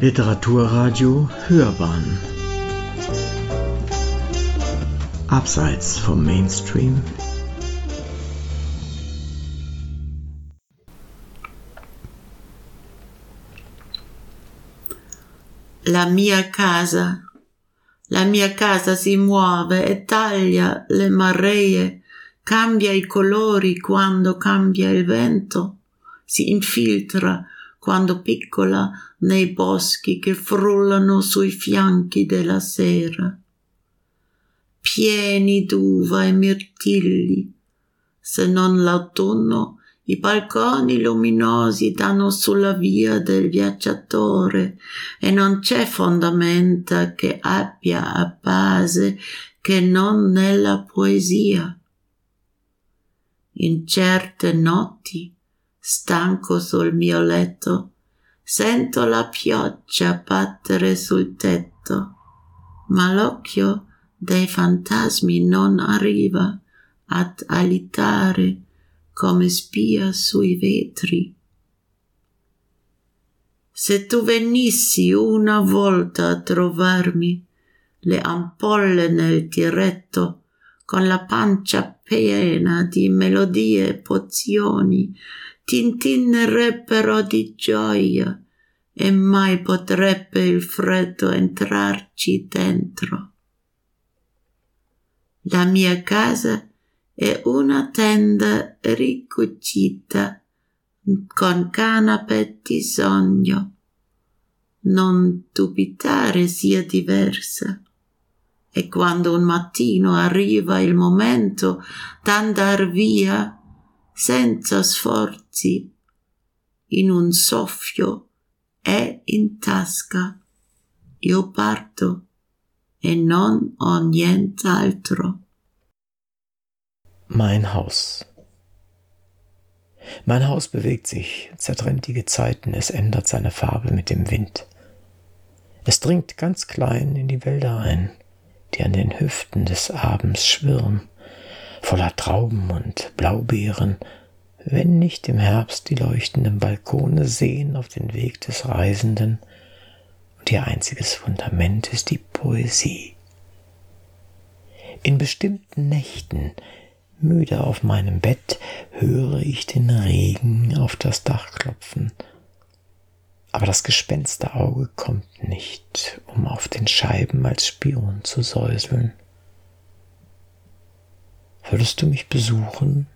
Literaturradio Hörbahn Abseits vom Mainstream La mia casa. La mia casa si muove e taglia le maree, cambia i colori quando cambia il vento, si infiltra quando piccola nei boschi che frullano sui fianchi della sera, pieni d'uva e mirtilli. Se non l'autunno, i balconi luminosi danno sulla via del viaggiatore e non c'è fondamenta che abbia a base che non nella poesia. In certe notti stanco sul mio letto, sento la pioggia battere sul tetto, ma l'occhio dei fantasmi non arriva ad alitare come spia sui vetri. Se tu venissi una volta a trovarmi, le ampolle nel tiretto, con la pancia piena di melodie e pozioni, tintinnerebbero di gioia e mai potrebbe il freddo entrarci dentro. La mia casa è una tenda ricucita con canape di sogno. Non dubitare sia diversa. E quando un mattino arriva il momento d'andar via, senza sforzi, in un soffio e in tasca. Io parto e non ho nient'altro. Mein Haus. Mein Haus bewegt sich, zertrennt die Gezeiten, es ändert seine Farbe mit dem Wind. Es dringt ganz klein in die Wälder ein, die an den Hüften des Abends schwirren voller Trauben und Blaubeeren, wenn nicht im Herbst die leuchtenden Balkone sehen auf den Weg des Reisenden und ihr einziges Fundament ist die Poesie. In bestimmten Nächten, müde auf meinem Bett, höre ich den Regen auf das Dach klopfen, aber das Gespensterauge kommt nicht, um auf den Scheiben als Spion zu säuseln. Würdest du mich besuchen?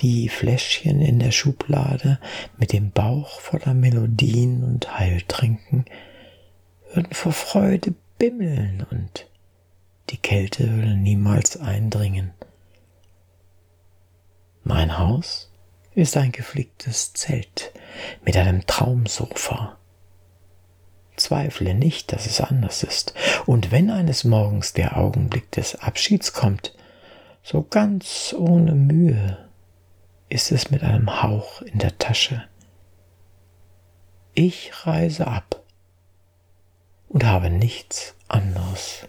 Die Fläschchen in der Schublade mit dem Bauch voller Melodien und Heiltrinken würden vor Freude bimmeln und die Kälte würde niemals eindringen. Mein Haus ist ein geflicktes Zelt mit einem Traumsofa. Zweifle nicht, dass es anders ist, und wenn eines Morgens der Augenblick des Abschieds kommt, so ganz ohne Mühe ist es mit einem Hauch in der Tasche. Ich reise ab und habe nichts anderes.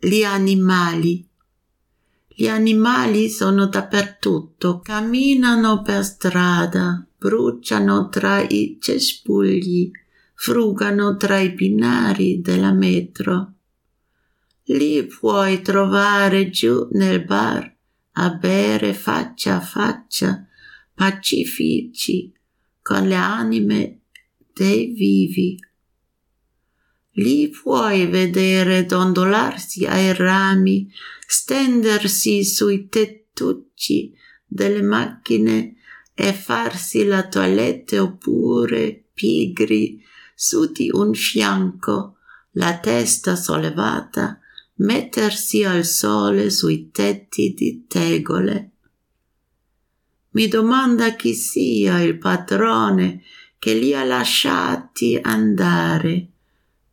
Gli animali. Gli animali sono dappertutto, camminano per strada, bruciano tra i cespugli, frugano tra i binari della metro Lì puoi trovare giù nel bar a bere faccia a faccia pacifici con le anime dei vivi. Lì puoi vedere dondolarsi ai rami, stendersi sui tettucci delle macchine e farsi la toilette oppure pigri su di un fianco, la testa sollevata mettersi al sole sui tetti di tegole. Mi domanda chi sia il padrone che li ha lasciati andare,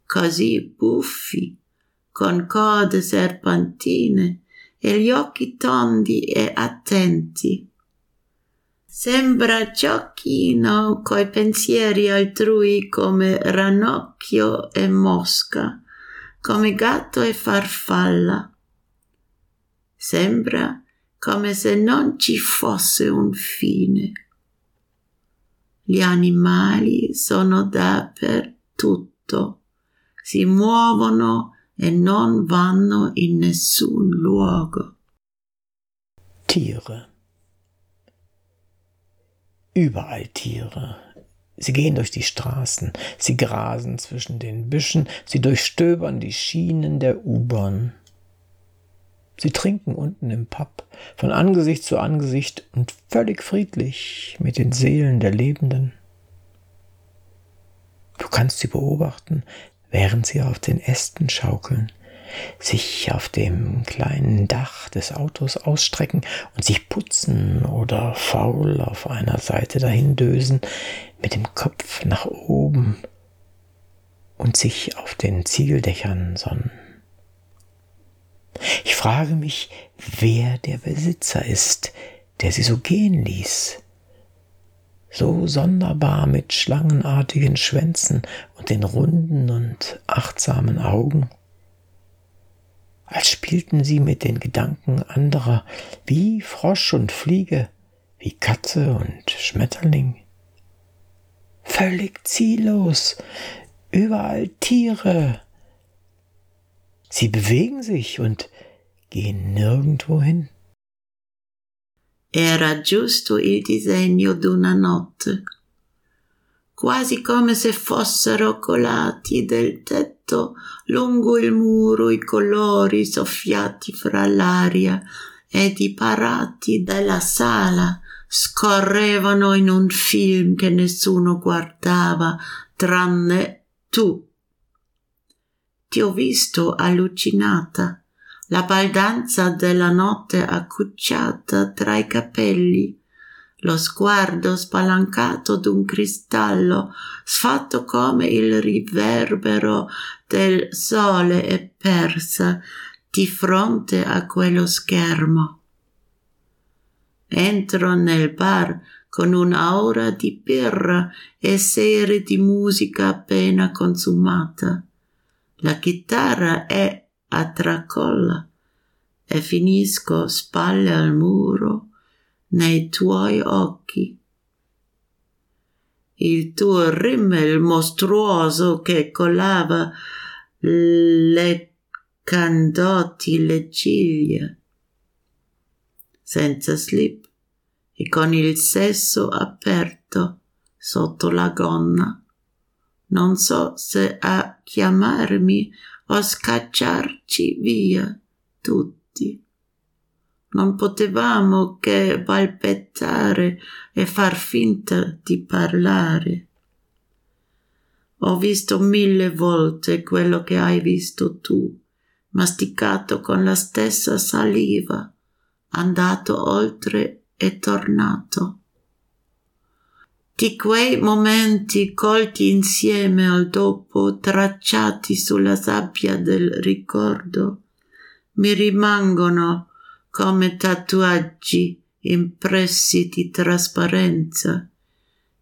così buffi, con code serpentine e gli occhi tondi e attenti. Sembra giochino coi pensieri altrui come ranocchio e mosca come gatto e farfalla. Sembra come se non ci fosse un fine. Gli animali sono dappertutto, si muovono e non vanno in nessun luogo. Tiere. Überall Tiere. Sie gehen durch die Straßen, sie grasen zwischen den Büschen, sie durchstöbern die Schienen der U-Bahn. Sie trinken unten im Pub von Angesicht zu Angesicht und völlig friedlich mit den Seelen der Lebenden. Du kannst sie beobachten, während sie auf den Ästen schaukeln, sich auf dem kleinen Dach des Autos ausstrecken und sich putzen oder faul auf einer Seite dahindösen, mit dem Kopf nach oben und sich auf den Ziegeldächern sonnen. Ich frage mich, wer der Besitzer ist, der sie so gehen ließ. So sonderbar mit schlangenartigen Schwänzen und den runden und achtsamen Augen. Als spielten sie mit den Gedanken anderer, wie Frosch und Fliege, wie Katze und Schmetterling. Völlig ziellos, überall Tiere, Sie bewegen sich und gehen nirgendwo hin. Era giusto il disegno d'una notte, quasi come se fossero colati del tetto lungo il muro i colori soffiati fra l'aria e diparati dalla sala scorrevano in un film che nessuno guardava tranne tu. Ti ho visto allucinata, la baldanza della notte accucciata tra i capelli, lo sguardo spalancato d'un cristallo sfatto come il riverbero del sole e persa di fronte a quello schermo. Entro nel bar con un'aura di birra e serie di musica appena consumata. La chitarra è a tracolla e finisco spalle al muro nei tuoi occhi. Il tuo rimmel mostruoso che collava le candotti le ciglia, senza slip e con il sesso aperto sotto la gonna non so se a chiamarmi o scacciarci via tutti. Non potevamo che balbettare e far finta di parlare. Ho visto mille volte quello che hai visto tu, masticato con la stessa saliva, andato oltre e tornato di quei momenti colti insieme al dopo, tracciati sulla sabbia del ricordo, mi rimangono come tatuaggi impressi di trasparenza.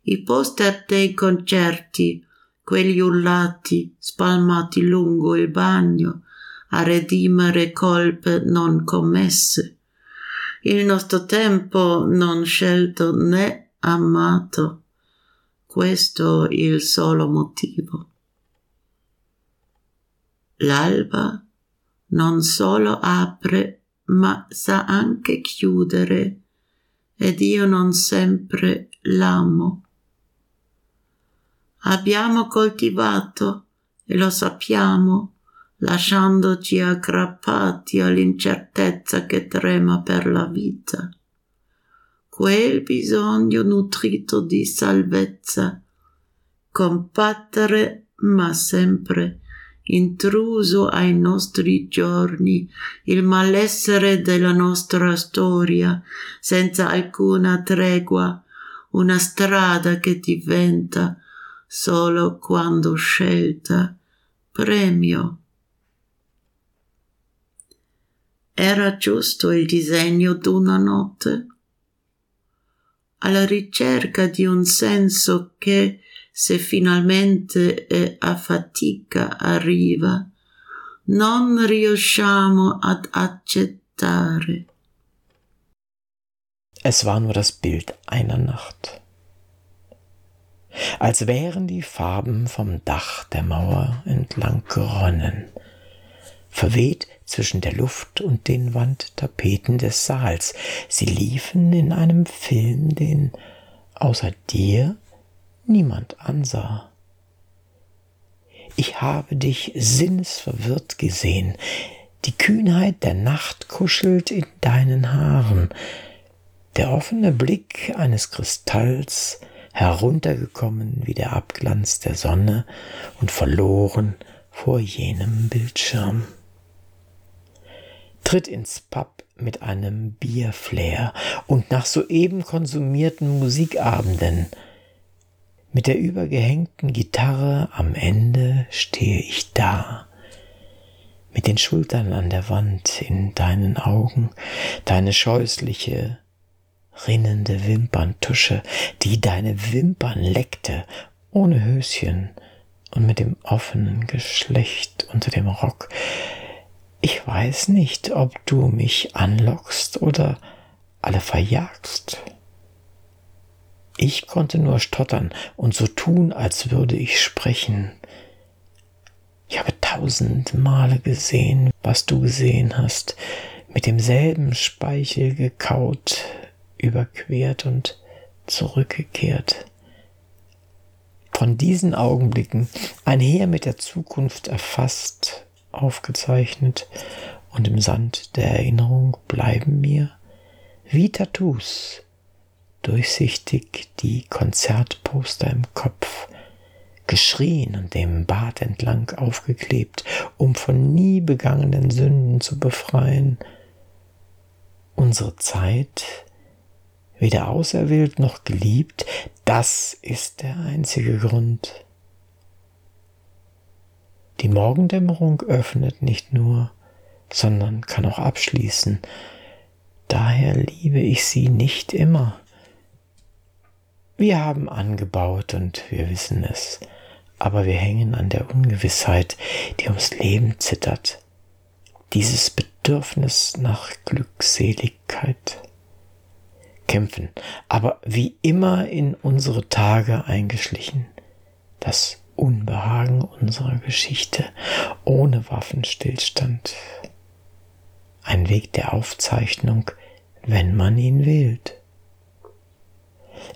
I poster dei concerti, quegli urlati spalmati lungo il bagno a redimere colpe non commesse. Il nostro tempo non scelto né amato questo il solo motivo. L'alba non solo apre, ma sa anche chiudere, ed io non sempre l'amo. Abbiamo coltivato, e lo sappiamo, lasciandoci aggrappati all'incertezza che trema per la vita quel bisogno nutrito di salvezza, combattere ma sempre intruso ai nostri giorni il malessere della nostra storia senza alcuna tregua, una strada che diventa solo quando scelta premio. Era giusto il disegno d'una notte? alla ricerca di un senso che, se finalmente e a fatica arriva, non riusciamo ad accettare. Es war nur das Bild einer Nacht. als wären die Farben vom Dach der Mauer entlang geronnen, verweht zwischen der Luft und den Wandtapeten des Saals. Sie liefen in einem Film, den außer dir niemand ansah. Ich habe dich sinnesverwirrt gesehen, die Kühnheit der Nacht kuschelt in deinen Haaren, der offene Blick eines Kristalls heruntergekommen wie der Abglanz der Sonne und verloren vor jenem Bildschirm. Tritt ins Pub mit einem Bierflair und nach soeben konsumierten Musikabenden. Mit der übergehängten Gitarre am Ende stehe ich da, mit den Schultern an der Wand in deinen Augen, deine scheußliche, rinnende Wimperntusche, die deine Wimpern leckte, ohne Höschen und mit dem offenen Geschlecht unter dem Rock. Ich weiß nicht, ob du mich anlockst oder alle verjagst. Ich konnte nur stottern und so tun, als würde ich sprechen. Ich habe tausend Male gesehen, was du gesehen hast, mit demselben Speichel gekaut, überquert und zurückgekehrt. Von diesen Augenblicken einher mit der Zukunft erfasst, aufgezeichnet und im Sand der Erinnerung bleiben mir wie Tattoos durchsichtig die Konzertposter im Kopf, geschrien und dem Bad entlang aufgeklebt, um von nie begangenen Sünden zu befreien. Unsere Zeit weder auserwählt noch geliebt, das ist der einzige Grund. Die Morgendämmerung öffnet nicht nur, sondern kann auch abschließen. Daher liebe ich sie nicht immer. Wir haben angebaut und wir wissen es, aber wir hängen an der Ungewissheit, die ums Leben zittert. Dieses Bedürfnis nach Glückseligkeit kämpfen, aber wie immer in unsere Tage eingeschlichen. Das Unbehagen unserer Geschichte ohne Waffenstillstand. Ein Weg der Aufzeichnung, wenn man ihn wählt.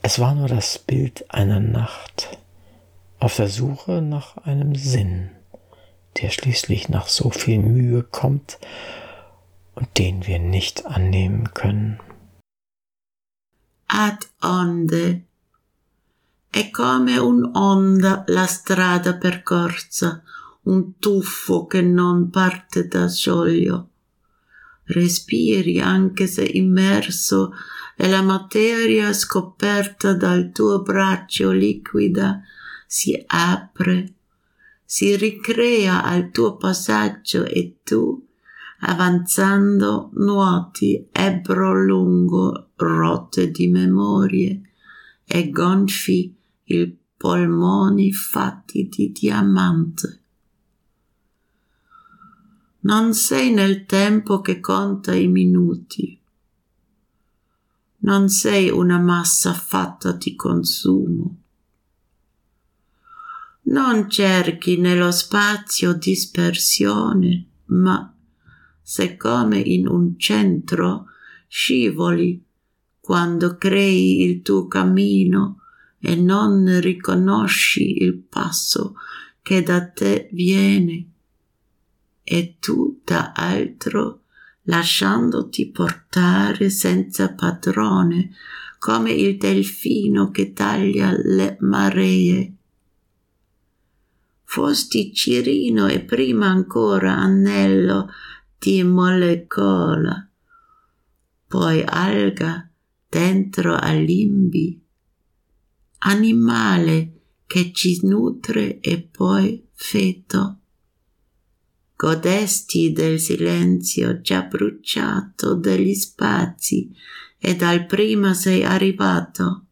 Es war nur das Bild einer Nacht auf der Suche nach einem Sinn, der schließlich nach so viel Mühe kommt und den wir nicht annehmen können. ad onde. È come un'onda la strada percorsa, un tuffo che non parte da scioglio. Respiri anche se immerso e la materia scoperta dal tuo braccio liquida si apre, si ricrea al tuo passaggio e tu avanzando nuoti ebbro lungo rotte di memorie e gonfi i polmoni fatti di diamante. Non sei nel tempo che conta i minuti. Non sei una massa fatta di consumo. Non cerchi nello spazio dispersione, ma se come in un centro scivoli quando crei il tuo cammino e non riconosci il passo che da te viene e tu da altro lasciandoti portare senza padrone come il delfino che taglia le maree. Fosti Cirino e prima ancora Annello di molecola, poi alga dentro a limbi, animale che ci nutre e poi feto. Godesti del silenzio già bruciato degli spazi e dal prima sei arrivato.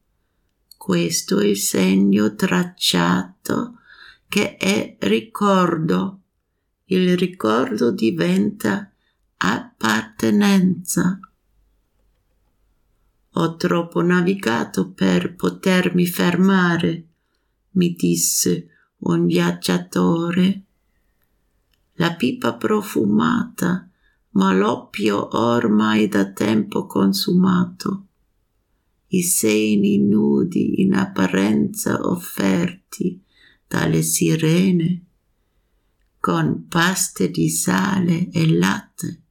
Questo è il segno tracciato che è ricordo il ricordo diventa appartenenza. Ho troppo navigato per potermi fermare, mi disse un viaggiatore. La pipa profumata, ma l'oppio ormai da tempo consumato. I seni nudi in apparenza offerti dalle sirene, con paste di sale e latte.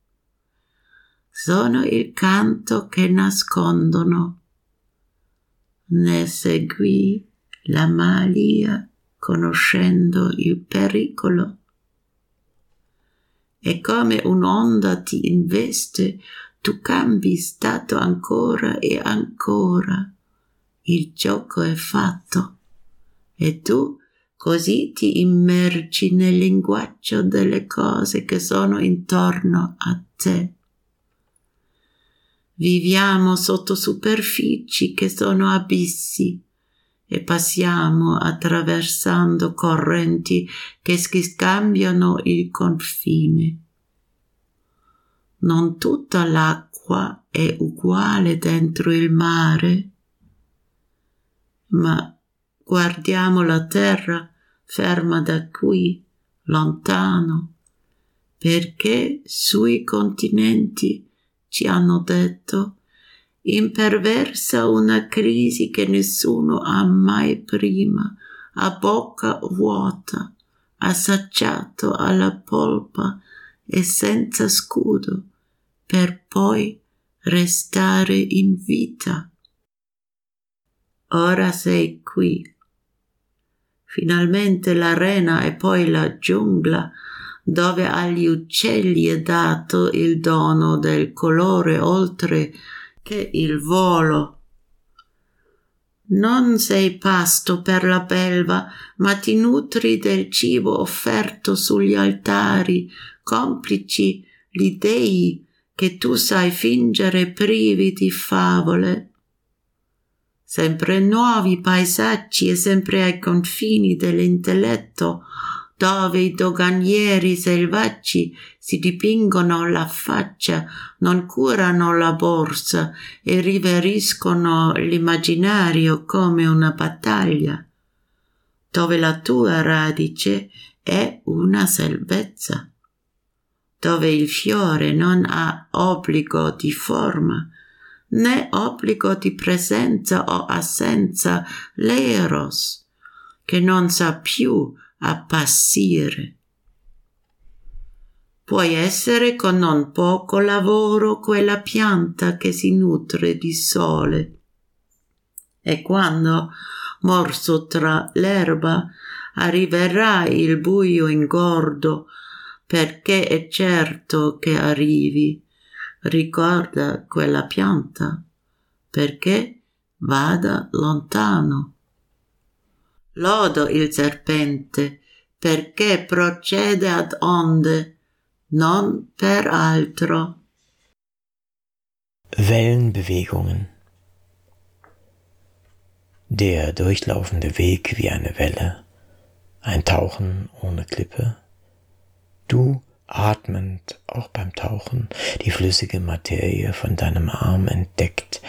Sono il canto che nascondono. Ne seguì la malia conoscendo il pericolo. E come un'onda ti investe, tu cambi stato ancora e ancora. Il gioco è fatto e tu così ti immergi nel linguaggio delle cose che sono intorno a te. Viviamo sotto superfici che sono abissi e passiamo attraversando correnti che scambiano il confine. Non tutta l'acqua è uguale dentro il mare, ma guardiamo la terra ferma da qui, lontano, perché sui continenti ci hanno detto imperversa una crisi che nessuno ha mai prima a bocca vuota assaggiato alla polpa e senza scudo per poi restare in vita. Ora sei qui Finalmente l'arena e poi la giungla, dove agli uccelli è dato il dono del colore oltre che il volo. Non sei pasto per la belva, ma ti nutri del cibo offerto sugli altari, complici gli dei che tu sai fingere privi di favole sempre nuovi paesaggi e sempre ai confini dell'intelletto, dove i doganieri selvaggi si dipingono la faccia, non curano la borsa e riveriscono l'immaginario come una battaglia, dove la tua radice è una salvezza, dove il fiore non ha obbligo di forma, né obbligo di presenza o assenza l'eros, che non sa più appassire. Puoi essere con non poco lavoro quella pianta che si nutre di sole. E quando, morso tra l'erba, arriverà il buio ingordo, perché è certo che arrivi, ricorda quella pianta perché vada lontano. Lodo il serpente perché procede ad onde, non per altro. Wellenbewegungen. Der durchlaufende Weg wie eine Welle, ein Tauchen ohne Klippe. Du atmend, auch beim Tauchen, die flüssige Materie von deinem Arm entdeckt,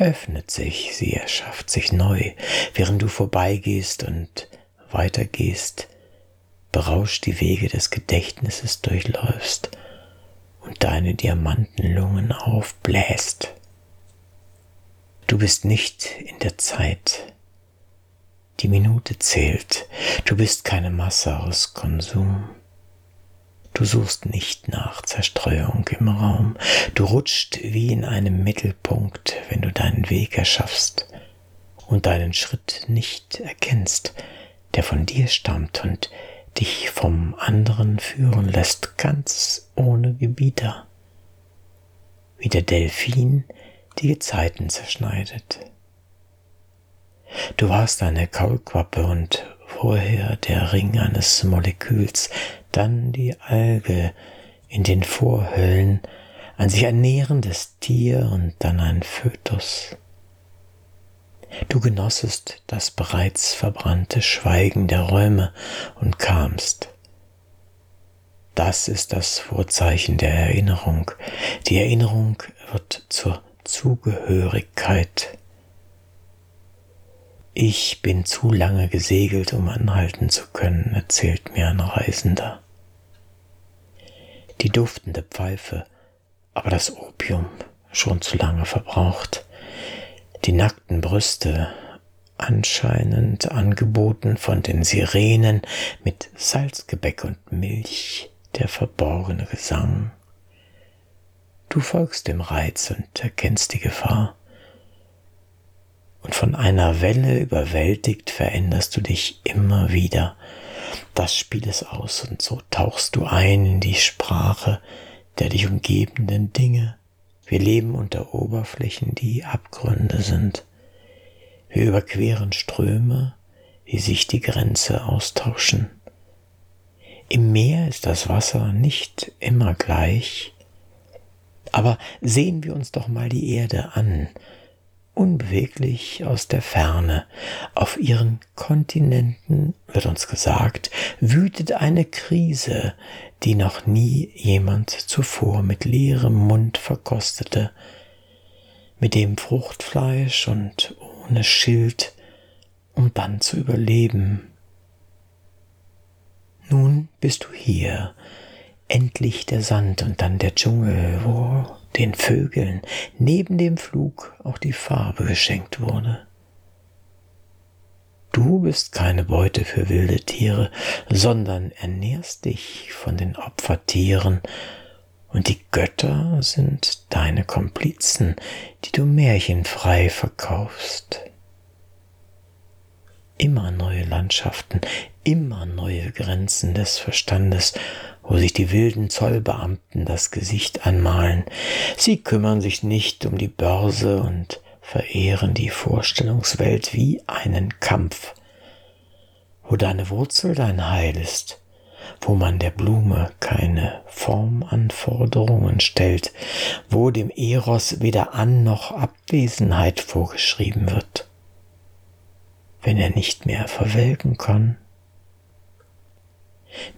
öffnet sich, sie erschafft sich neu, während du vorbeigehst und weitergehst, berauscht die Wege des Gedächtnisses durchläufst und deine Diamantenlungen aufbläst. Du bist nicht in der Zeit. Die Minute zählt. Du bist keine Masse aus Konsum. Du suchst nicht nach Zerstreuung im Raum, du rutscht wie in einem Mittelpunkt, wenn du deinen Weg erschaffst und deinen Schritt nicht erkennst, der von dir stammt und dich vom anderen führen lässt, ganz ohne Gebieter, wie der Delfin die Gezeiten zerschneidet. Du warst eine Kaulquappe und vorher der Ring eines Moleküls, dann die Alge in den Vorhöllen, ein sich ernährendes Tier und dann ein Fötus. Du genossest das bereits verbrannte Schweigen der Räume und kamst. Das ist das Vorzeichen der Erinnerung. Die Erinnerung wird zur Zugehörigkeit Ich bin zu lange gesegelt, um anhalten zu können, erzählt mir ein Reisender. Die duftende Pfeife, aber das Opium schon zu lange verbraucht. Die nackten Brüste, anscheinend angeboten von den Sirenen mit Salzgebäck und Milch, der verborgene Gesang. Du folgst dem Reiz und erkennst die Gefahr und von einer Welle überwältigt veränderst du dich immer wieder. Das Spiel ist aus und so tauchst du ein in die Sprache der dich umgebenden Dinge. Wir leben unter Oberflächen, die Abgründe sind. Wir überqueren Ströme, die sich die Grenze austauschen. Im Meer ist das Wasser nicht immer gleich, aber sehen wir uns doch mal die Erde an, unbeweglich aus der Ferne. Auf ihren Kontinenten, wird uns gesagt, wütet eine Krise, die noch nie jemand zuvor mit leerem Mund verkostete, mit dem Fruchtfleisch und ohne Schild, um dann zu überleben. Nun bist du hier, endlich der Sand und dann der Dschungel, wo den Vögeln neben dem Flug auch die Farbe geschenkt wurde. Du bist keine Beute für wilde Tiere, sondern ernährst dich von den Opfertieren, und die Götter sind deine Komplizen, die du märchenfrei verkaufst. Immer neue Landschaften, immer neue Grenzen des Verstandes, wo sich die wilden Zollbeamten das Gesicht anmalen. Sie kümmern sich nicht um die Börse und verehren die Vorstellungswelt wie einen Kampf, wo deine Wurzel dein Heil ist, wo man der Blume keine Formanforderungen stellt, wo dem Eros weder An noch Abwesenheit vorgeschrieben wird, wenn er nicht mehr verwelken kann.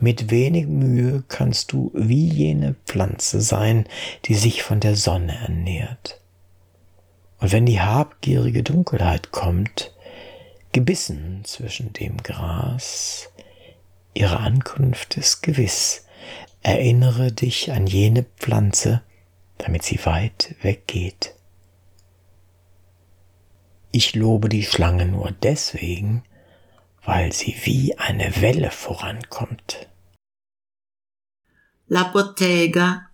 Mit wenig Mühe kannst du wie jene Pflanze sein, die sich von der Sonne ernährt. Und wenn die habgierige Dunkelheit kommt, gebissen zwischen dem Gras, ihre Ankunft ist gewiss, erinnere dich an jene Pflanze, damit sie weit weggeht. Ich lobe die Schlange nur deswegen, weil sie wie eine Welle vorankommt. La bottega.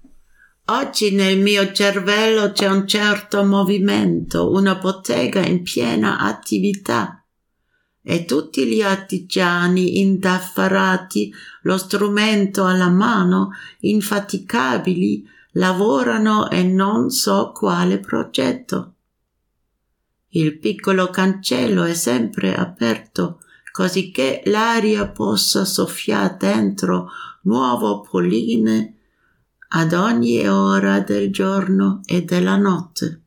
Oggi nel mio cervello c'è un certo movimento, una bottega in piena attività. E tutti gli artigiani indaffarati, lo strumento alla mano, infaticabili, lavorano e non so quale progetto. Il piccolo cancello è sempre aperto, così che l'aria possa soffiare dentro nuovo polline ad ogni ora del giorno e della notte.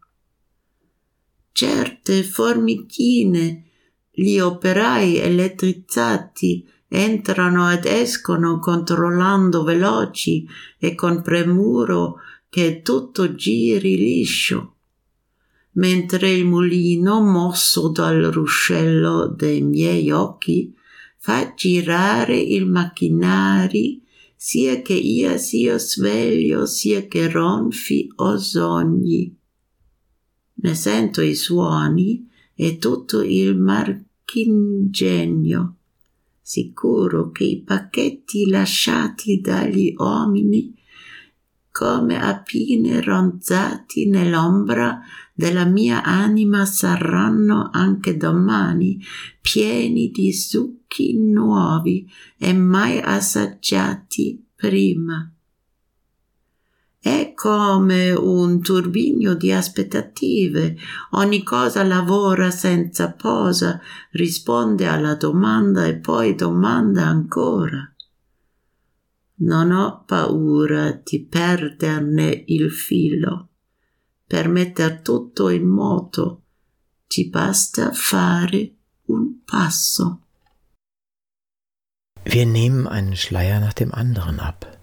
Certe formichine, gli operai elettrizzati entrano ed escono controllando veloci e con premuro che tutto giri liscio mentre il mulino, mosso dal ruscello dei miei occhi, fa girare il macchinari sia che io sia sveglio, sia che ronfi o sogni. Ne sento i suoni e tutto il marchingegno, sicuro che i pacchetti lasciati dagli uomini come apine ronzati nell'ombra della mia anima saranno anche domani pieni di succhi nuovi e mai assaggiati prima. È come un turbinio di aspettative, ogni cosa lavora senza posa, risponde alla domanda e poi domanda ancora non ho paura di perderne il filo. Per metter tutto in moto ci basta fare un passo. Wir nehmen einen Schleier nach dem anderen ab.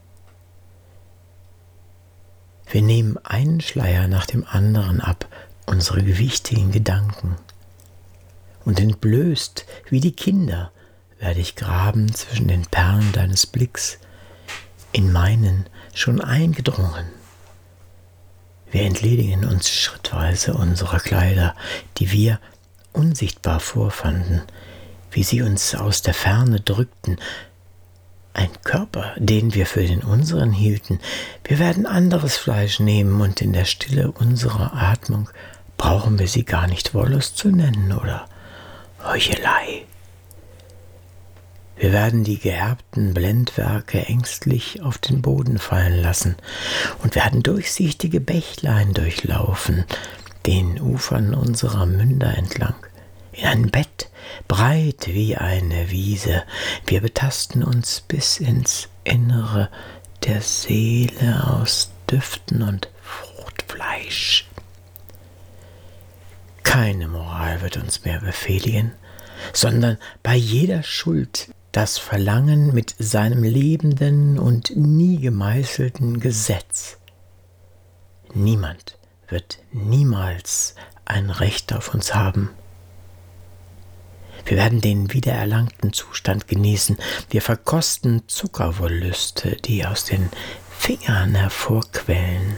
Wir nehmen einen Schleier nach dem anderen ab, unsere gewichtigen Gedanken. und entblößt wie die Kinder werde ich graben zwischen den Perlen deines Blicks, in meinen schon eingedrungen. Wir entledigen uns schrittweise unserer Kleider, die wir unsichtbar vorfanden, wie sie uns aus der Ferne drückten, ein Körper, den wir für den unseren hielten. Wir werden anderes Fleisch nehmen und in der Stille unserer Atmung brauchen wir sie gar nicht Wollust zu nennen oder Heuchelei. Wir werden die geerbten Blendwerke ängstlich auf den Boden fallen lassen und werden durchsichtige Bächlein durchlaufen, den Ufern unserer Münder entlang, in ein Bett, breit wie eine Wiese. Wir betasten uns bis ins Innere der Seele aus Düften und Fruchtfleisch. Keine Moral wird uns mehr befehligen, sondern bei jeder Schuld das Verlangen mit seinem lebenden und nie gemeißelten Gesetz. Niemand wird niemals ein Recht auf uns haben. Wir werden den wiedererlangten Zustand genießen. Wir verkosten Zuckerwollüste, die aus den Fingern hervorquellen.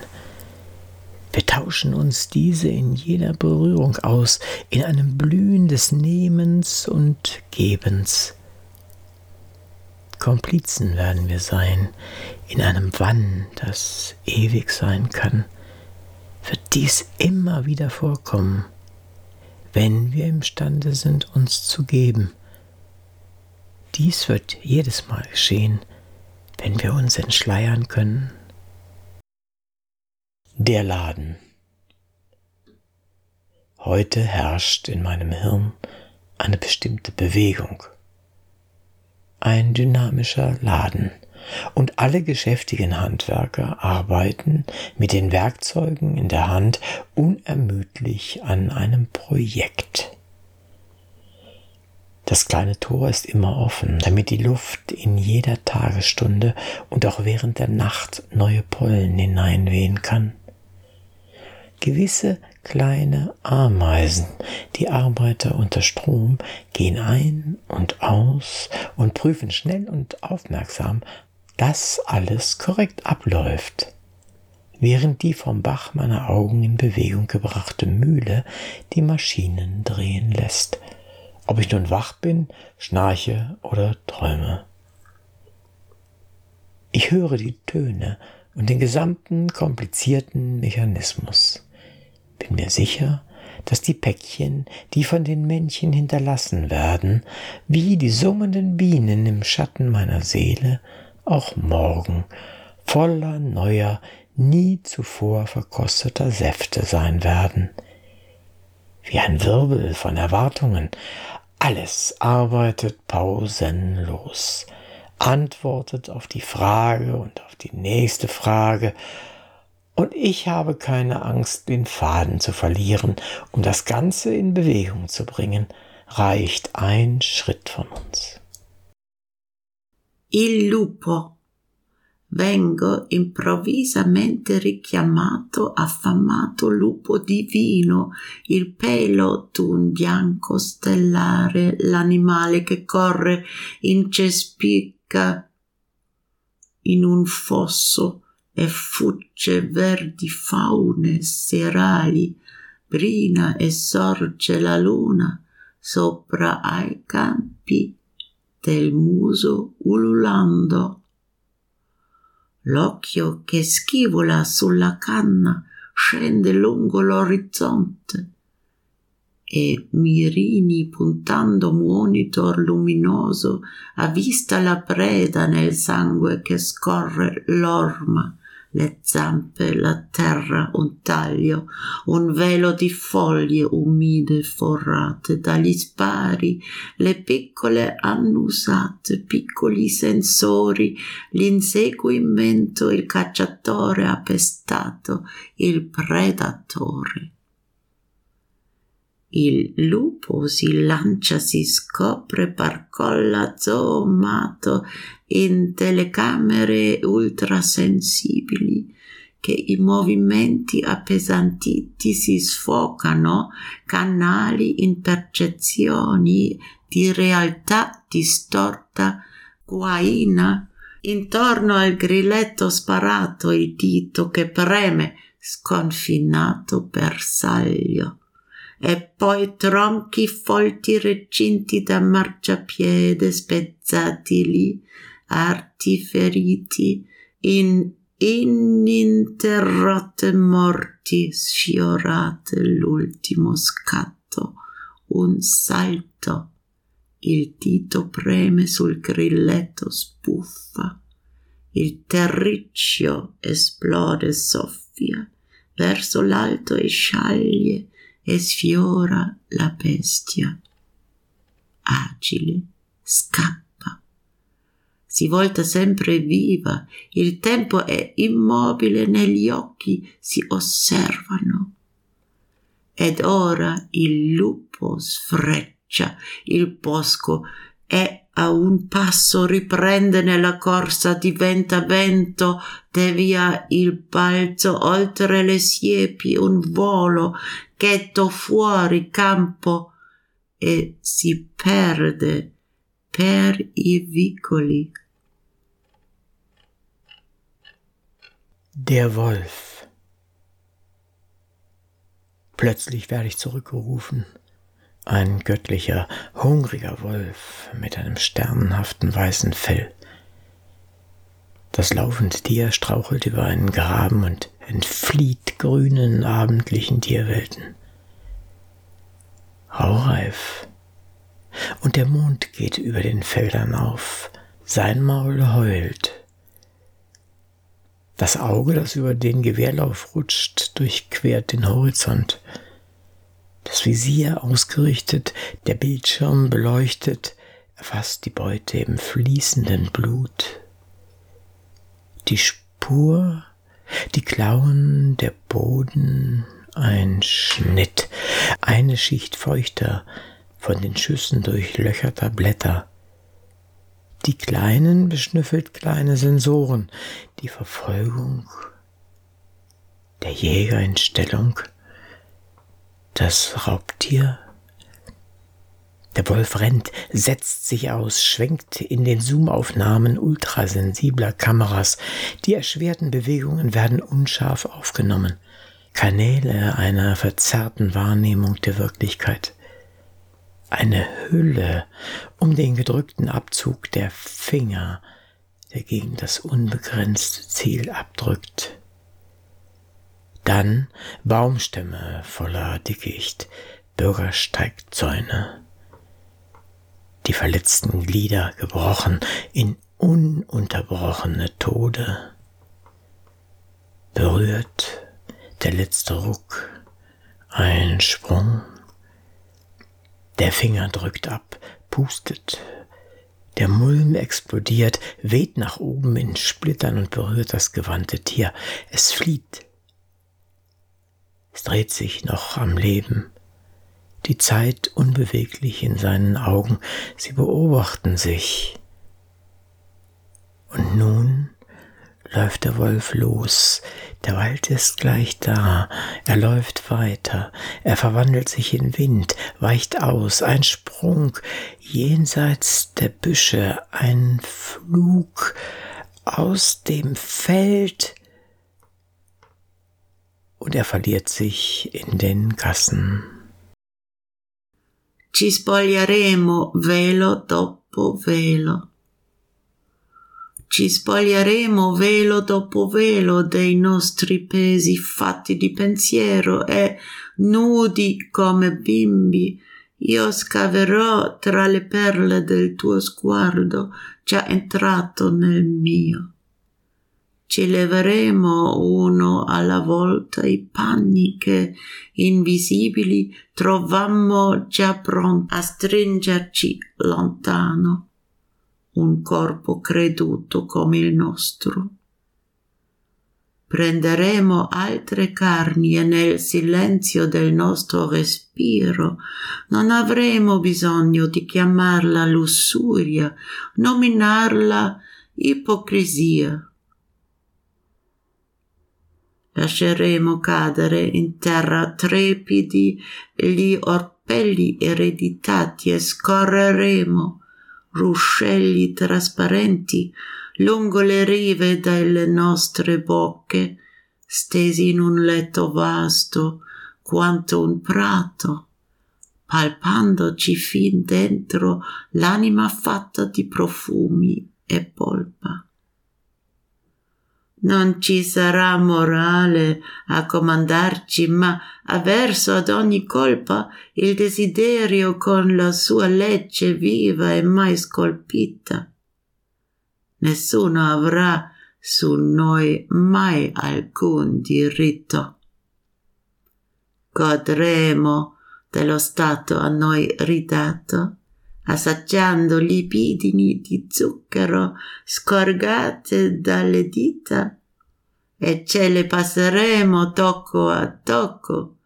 Wir tauschen uns diese in jeder Berührung aus, in einem Blühen des Nehmens und Gebens. Komplizen werden wir sein in einem Wann, das ewig sein kann, wird dies immer wieder vorkommen, wenn wir imstande sind, uns zu geben. Dies wird jedes Mal geschehen, wenn wir uns entschleiern können. Der Laden. Heute herrscht in meinem Hirn eine bestimmte Bewegung ein dynamischer Laden. Und alle geschäftigen Handwerker arbeiten mit den Werkzeugen in der Hand unermüdlich an einem Projekt. Das kleine Tor ist immer offen, damit die Luft in jeder Tagesstunde und auch während der Nacht neue Pollen hineinwehen kann. Gewisse kleine Ameisen, die Arbeiter unter Strom, gehen ein und aus und prüfen schnell und aufmerksam, dass alles korrekt abläuft, während die vom Bach meiner Augen in Bewegung gebrachte Mühle die Maschinen drehen lässt, ob ich nun wach bin, schnarche oder träume. Ich höre die Töne und den gesamten komplizierten Mechanismus bin mir sicher, dass die Päckchen, die von den Männchen hinterlassen werden, wie die summenden Bienen im Schatten meiner Seele, auch morgen voller neuer, nie zuvor verkosteter Säfte sein werden. Wie ein Wirbel von Erwartungen, alles arbeitet pausenlos, antwortet auf die Frage und auf die nächste Frage, und ich habe keine Angst, den Faden zu verlieren. Um das Ganze in Bewegung zu bringen, reicht ein Schritt von uns. Il lupo. Vengo improvvisamente richiamato, affamato lupo divino, il pelo d'un bianco stellare, l'animale che corre incespicca in un fosso e fugge verdi faune serali, brina e sorge la luna sopra ai campi del muso ululando. L'occhio che schivola sulla canna scende lungo l'orizzonte e Mirini puntando monitor luminoso avvista la preda nel sangue che scorre l'orma le zampe, la terra, un taglio, un velo di foglie umide forrate dagli spari, le piccole annusate, piccoli sensori, l'inseguimento, il cacciatore appestato, il predatore. Il lupo si lancia, si scopre, parcolla zoomato in telecamere ultrasensibili che i movimenti appesantiti si sfocano canali in percezioni di realtà distorta, guaina, intorno al grilletto sparato il dito che preme sconfinato bersaglio e poi tronchi folti recinti da marciapiede spezzati lì, arti feriti in ininterrotte morti sfiorate l'ultimo scatto, un salto. Il dito preme sul grilletto spuffa. Il terriccio esplode soffia verso l'alto e sciaglie e sfiora la bestia. Agile, scappa. Si volta sempre viva, il tempo è immobile negli occhi, si osservano. Ed ora il lupo sfreccia il bosco e a un passo riprende nella corsa, diventa vento, devia il balzo oltre le siepi, un volo, ghetto fuori campo e si perde per i vicoli. Der Wolf. Plötzlich werde ich zurückgerufen. Ein göttlicher, hungriger Wolf mit einem sternenhaften weißen Fell. Das laufende Tier strauchelt über einen Graben und entflieht grünen abendlichen Tierwelten. Raureif. Und der Mond geht über den Feldern auf. Sein Maul heult. Das Auge, das über den Gewehrlauf rutscht, durchquert den Horizont das Visier ausgerichtet, der Bildschirm beleuchtet, erfasst die Beute im fließenden Blut. Die Spur, die Klauen, der Boden, ein Schnitt, eine Schicht feuchter, von den Schüssen durchlöcherter Blätter. Die Kleinen beschnüffelt kleine Sensoren, die Verfolgung, der Jäger in Stellung, das Raubtier? Der Wolf rennt, setzt sich aus, schwenkt in den Zoomaufnahmen ultrasensibler Kameras. Die erschwerten Bewegungen werden unscharf aufgenommen. Kanäle einer verzerrten Wahrnehmung der Wirklichkeit. Eine Hülle um den gedrückten Abzug der Finger, der gegen das unbegrenzte Ziel abdrückt. Dann Baumstämme voller Dickicht, Bürgersteigzäune. Die verletzten Glieder gebrochen in ununterbrochene Tode. Berührt der letzte Ruck, ein Sprung. Der Finger drückt ab, pustet. Der Mulm explodiert, weht nach oben in Splittern und berührt das gewandte Tier. Es flieht es dreht sich noch am Leben. Die Zeit unbeweglich in seinen Augen. Sie beobachten sich. Und nun läuft der Wolf los. Der Wald ist gleich da. Er läuft weiter. Er verwandelt sich in Wind, weicht aus. Ein Sprung jenseits der Büsche. Ein Flug aus dem Feld und er verliert sich in den Gassen. Ci spoglieremo velo dopo velo. Ci spoglieremo velo dopo velo dei nostri pesi fatti di pensiero e nudi come bimbi io scaverò tra le perle del tuo sguardo già entrato nel mio ci leveremo uno alla volta i panni che invisibili trovammo già pronti a stringerci lontano un corpo creduto come il nostro. Prenderemo altre carni e nel silenzio del nostro respiro non avremo bisogno di chiamarla lussuria, nominarla ipocrisia lasceremo cadere in terra trepidi gli orpelli ereditati e scorreremo ruscelli trasparenti lungo le rive delle nostre bocche, stesi in un letto vasto quanto un prato, palpandoci fin dentro l'anima fatta di profumi e polpa non ci sarà morale a comandarci, ma avverso ad ogni colpa il desiderio con la sua legge viva e mai scolpita. Nessuno avrà su noi mai alcun diritto. Godremo dello stato a noi ridato assaggiando libidini di zucchero scorgate dalle dita e ce le passeremo tocco a tocco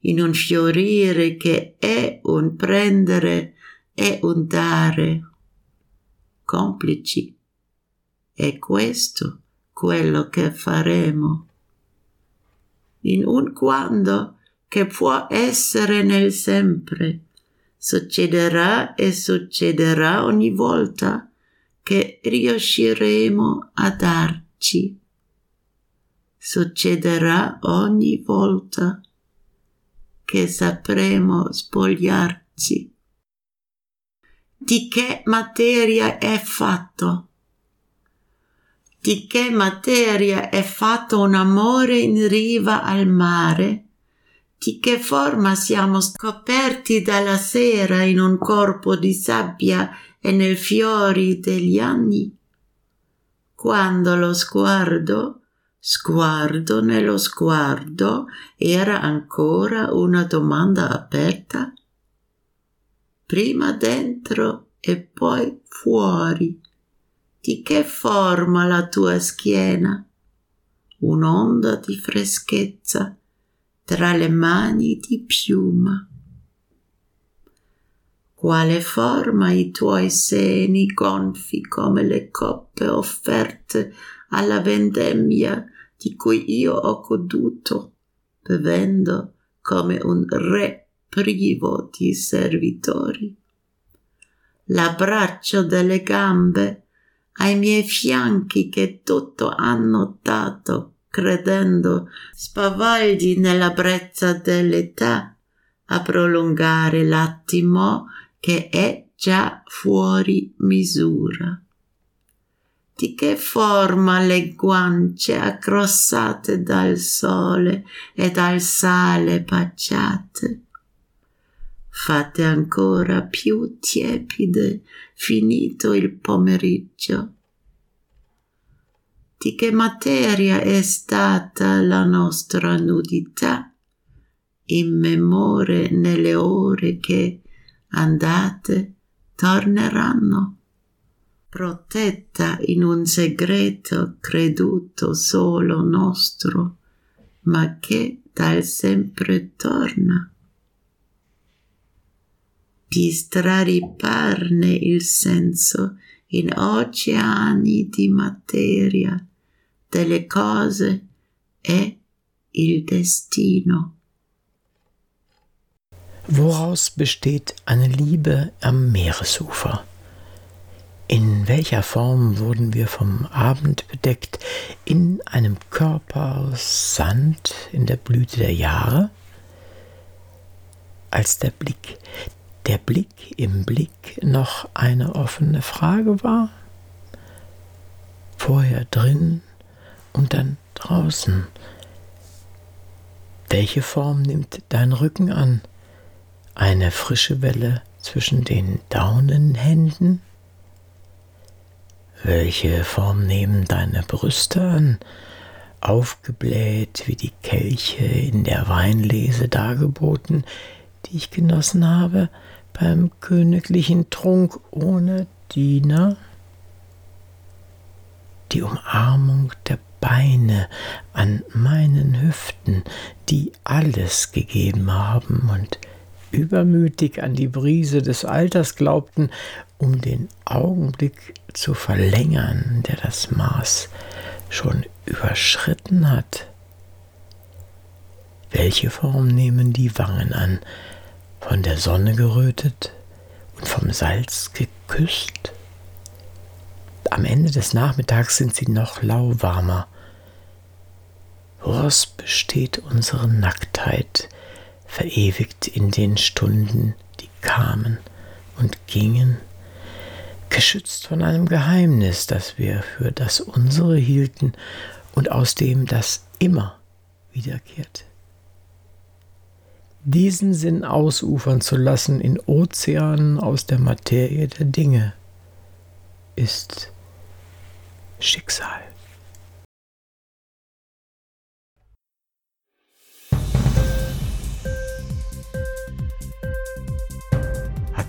in un fiorire che è un prendere e un dare. Complici. È questo quello che faremo. In un quando che può essere nel sempre succederà e succederà ogni volta che riusciremo a darci. Succederà ogni volta che sapremo spogliarci. Di che materia è fatto? Di che materia è fatto un amore in riva al mare? Di che forma siamo scoperti dalla sera in un corpo di sabbia e nel fiori degli anni? Quando lo sguardo, sguardo nello sguardo, era ancora una domanda aperta? Prima dentro e poi fuori. Di che forma la tua schiena? Un'onda di freschezza tra le mani di piuma. Quale forma i tuoi seni gonfi come le coppe offerte alla vendemmia di cui io ho goduto, bevendo come un re privo di servitori. L'abbraccio delle gambe ai miei fianchi che tutto hanno dato credendo spavaldi nella brezza dell'età a prolungare l'attimo che è già fuori misura. Di che forma le guance accrossate dal sole e dal sale baciate? Fate ancora più tiepide finito il pomeriggio di che materia è stata la nostra nudità, in memoria nelle ore che andate torneranno, protetta in un segreto creduto solo nostro, ma che dal sempre torna. Di strariparne il senso in oceani di materia delle cose è il Destino. Woraus besteht eine Liebe am Meeresufer? In welcher Form wurden wir vom Abend bedeckt? In einem Körper Sand in der Blüte der Jahre? Als der Blick, der Blick im Blick noch eine offene Frage war? Vorher drin, und dann draußen. Welche Form nimmt dein Rücken an? Eine frische Welle zwischen den Daunenhänden? Welche Form nehmen deine Brüste an, aufgebläht wie die Kelche in der Weinlese dargeboten, die ich genossen habe beim königlichen Trunk ohne Diener? Die Umarmung der Beine an meinen Hüften, die alles gegeben haben und übermütig an die Brise des Alters glaubten, um den Augenblick zu verlängern, der das Maß schon überschritten hat. Welche Form nehmen die Wangen an? Von der Sonne gerötet und vom Salz geküsst? Am Ende des Nachmittags sind sie noch lauwarmer. Woraus besteht unsere Nacktheit, verewigt in den Stunden, die kamen und gingen, geschützt von einem Geheimnis, das wir für das unsere hielten und aus dem das immer wiederkehrte. Diesen Sinn ausufern zu lassen in Ozeanen aus der Materie der Dinge, ist Schicksal.